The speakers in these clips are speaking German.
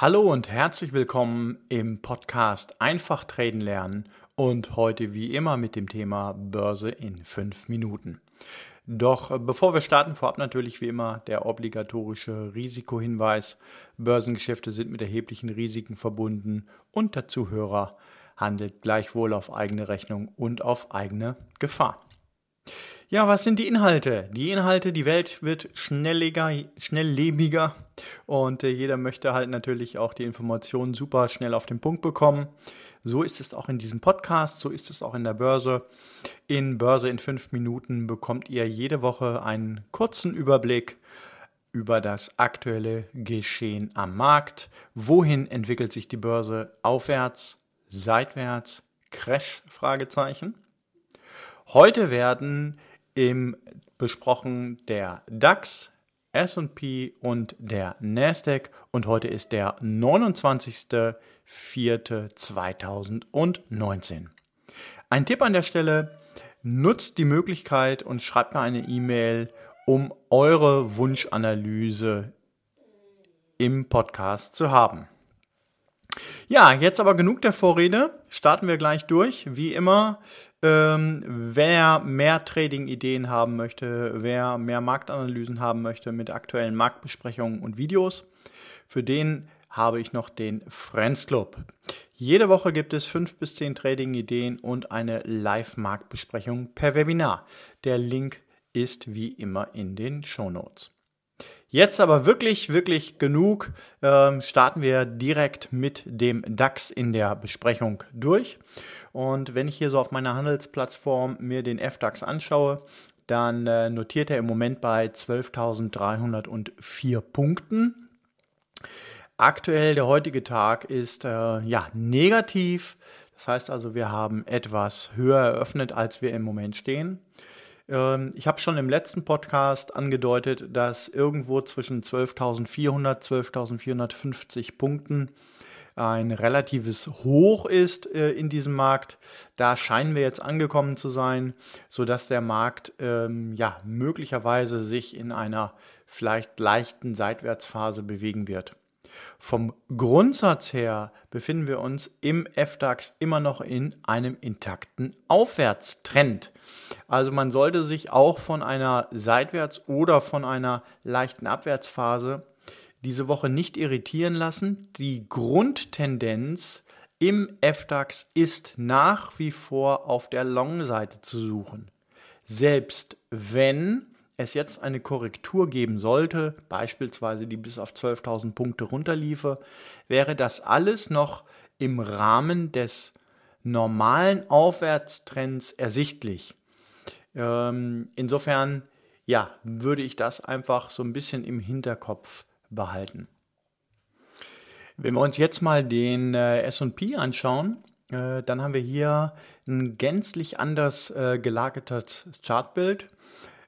Hallo und herzlich willkommen im Podcast Einfach Traden lernen und heute wie immer mit dem Thema Börse in fünf Minuten. Doch bevor wir starten, vorab natürlich wie immer der obligatorische Risikohinweis. Börsengeschäfte sind mit erheblichen Risiken verbunden und der Zuhörer handelt gleichwohl auf eigene Rechnung und auf eigene Gefahr. Ja, was sind die Inhalte? Die Inhalte, die Welt wird schnelliger, schnelllebiger und äh, jeder möchte halt natürlich auch die Informationen super schnell auf den Punkt bekommen. So ist es auch in diesem Podcast, so ist es auch in der Börse. In Börse in fünf Minuten bekommt ihr jede Woche einen kurzen Überblick über das aktuelle Geschehen am Markt. Wohin entwickelt sich die Börse? Aufwärts, seitwärts, Crash? Fragezeichen. Heute werden im besprochen der DAX, S&P und der Nasdaq und heute ist der 29.04.2019. Ein Tipp an der Stelle, nutzt die Möglichkeit und schreibt mir eine E-Mail, um eure Wunschanalyse im Podcast zu haben. Ja, jetzt aber genug der Vorrede. Starten wir gleich durch. Wie immer ähm, wer mehr Trading-Ideen haben möchte, wer mehr Marktanalysen haben möchte mit aktuellen Marktbesprechungen und Videos, für den habe ich noch den Friends Club. Jede Woche gibt es fünf bis zehn Trading-Ideen und eine Live-Marktbesprechung per Webinar. Der Link ist wie immer in den Show Notes. Jetzt aber wirklich, wirklich genug. Ähm, starten wir direkt mit dem DAX in der Besprechung durch. Und wenn ich hier so auf meiner Handelsplattform mir den FDAX anschaue, dann äh, notiert er im Moment bei 12.304 Punkten. Aktuell der heutige Tag ist äh, ja negativ. Das heißt also, wir haben etwas höher eröffnet, als wir im Moment stehen. Ähm, ich habe schon im letzten Podcast angedeutet, dass irgendwo zwischen 12.400, 12.450 Punkten ein relatives Hoch ist äh, in diesem Markt. Da scheinen wir jetzt angekommen zu sein, sodass der Markt ähm, ja möglicherweise sich in einer vielleicht leichten Seitwärtsphase bewegen wird. Vom Grundsatz her befinden wir uns im FDAX immer noch in einem intakten Aufwärtstrend. Also man sollte sich auch von einer Seitwärts- oder von einer leichten Abwärtsphase diese Woche nicht irritieren lassen. Die Grundtendenz im FDAX ist nach wie vor auf der Long-Seite zu suchen. Selbst wenn es jetzt eine Korrektur geben sollte, beispielsweise die bis auf 12.000 Punkte runterliefe, wäre das alles noch im Rahmen des normalen Aufwärtstrends ersichtlich. Ähm, insofern, ja, würde ich das einfach so ein bisschen im Hinterkopf behalten. Wenn wir uns jetzt mal den äh, SP anschauen, äh, dann haben wir hier ein gänzlich anders äh, gelagertes Chartbild.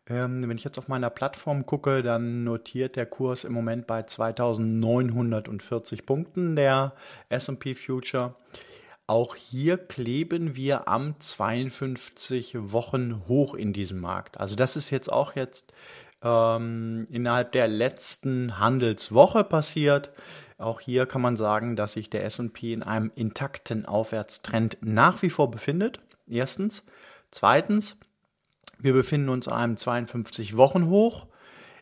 Ähm, wenn ich jetzt auf meiner Plattform gucke, dann notiert der Kurs im Moment bei 2940 Punkten, der SP Future. Auch hier kleben wir am 52 Wochen hoch in diesem Markt. Also das ist jetzt auch jetzt ähm, innerhalb der letzten Handelswoche passiert. Auch hier kann man sagen, dass sich der SP in einem intakten Aufwärtstrend nach wie vor befindet. Erstens. Zweitens, wir befinden uns an einem 52 Wochen hoch.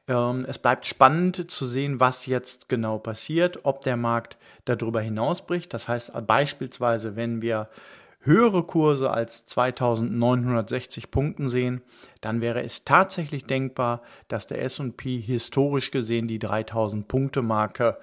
Ähm, es bleibt spannend zu sehen, was jetzt genau passiert, ob der Markt darüber hinausbricht. Das heißt beispielsweise, wenn wir höhere Kurse als 2960 Punkten sehen, dann wäre es tatsächlich denkbar, dass der SP historisch gesehen die 3000 Punkte Marke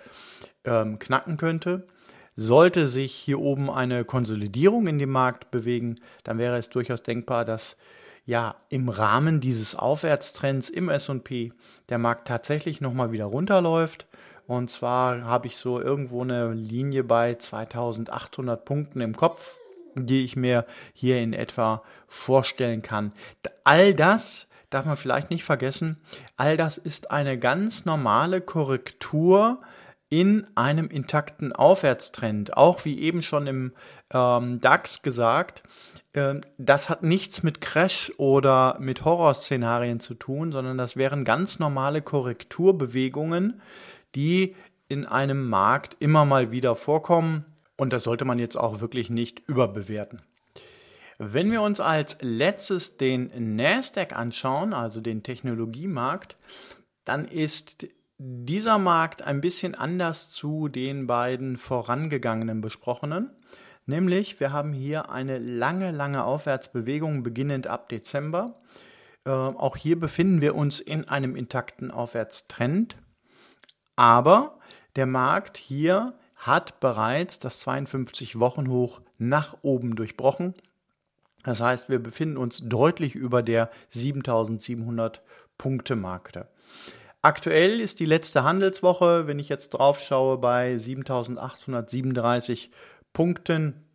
ähm, knacken könnte. Sollte sich hier oben eine Konsolidierung in dem Markt bewegen, dann wäre es durchaus denkbar, dass ja im Rahmen dieses Aufwärtstrends im S&P der Markt tatsächlich nochmal wieder runterläuft. Und zwar habe ich so irgendwo eine Linie bei 2800 Punkten im Kopf, die ich mir hier in etwa vorstellen kann. All das darf man vielleicht nicht vergessen. All das ist eine ganz normale Korrektur in einem intakten Aufwärtstrend. Auch wie eben schon im ähm, DAX gesagt, ähm, das hat nichts mit Crash oder mit Horrorszenarien zu tun, sondern das wären ganz normale Korrekturbewegungen, die in einem Markt immer mal wieder vorkommen und das sollte man jetzt auch wirklich nicht überbewerten. Wenn wir uns als letztes den Nasdaq anschauen, also den Technologiemarkt, dann ist dieser Markt ein bisschen anders zu den beiden vorangegangenen besprochenen. Nämlich, wir haben hier eine lange, lange Aufwärtsbewegung beginnend ab Dezember. Äh, auch hier befinden wir uns in einem intakten Aufwärtstrend. Aber der Markt hier hat bereits das 52-Wochen-Hoch nach oben durchbrochen. Das heißt, wir befinden uns deutlich über der 7700 Punkte Marke. Aktuell ist die letzte Handelswoche, wenn ich jetzt drauf schaue, bei 7837 Punkten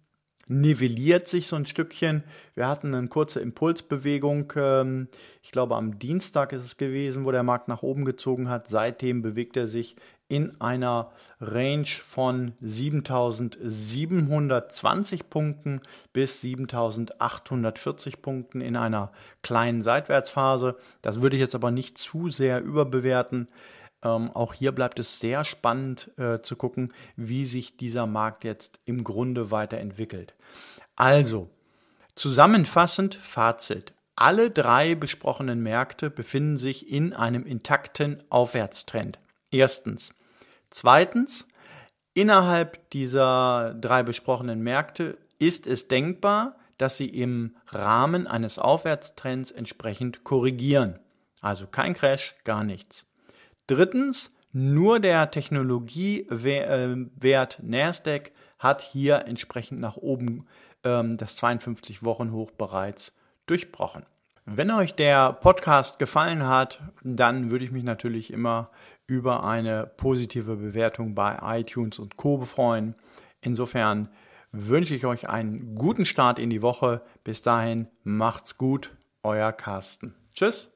nivelliert sich so ein Stückchen. Wir hatten eine kurze Impulsbewegung, ähm, ich glaube am Dienstag ist es gewesen, wo der Markt nach oben gezogen hat. Seitdem bewegt er sich in einer Range von 7720 Punkten bis 7840 Punkten in einer kleinen Seitwärtsphase. Das würde ich jetzt aber nicht zu sehr überbewerten. Ähm, auch hier bleibt es sehr spannend äh, zu gucken, wie sich dieser Markt jetzt im Grunde weiterentwickelt. Also, zusammenfassend Fazit. Alle drei besprochenen Märkte befinden sich in einem intakten Aufwärtstrend. Erstens. Zweitens, innerhalb dieser drei besprochenen Märkte ist es denkbar, dass sie im Rahmen eines Aufwärtstrends entsprechend korrigieren. Also kein Crash, gar nichts. Drittens, nur der Technologiewert Nasdaq hat hier entsprechend nach oben ähm, das 52-Wochen-Hoch bereits durchbrochen. Wenn euch der Podcast gefallen hat, dann würde ich mich natürlich immer über eine positive Bewertung bei iTunes und Co. freuen. Insofern wünsche ich euch einen guten Start in die Woche. Bis dahin macht's gut, euer Carsten. Tschüss.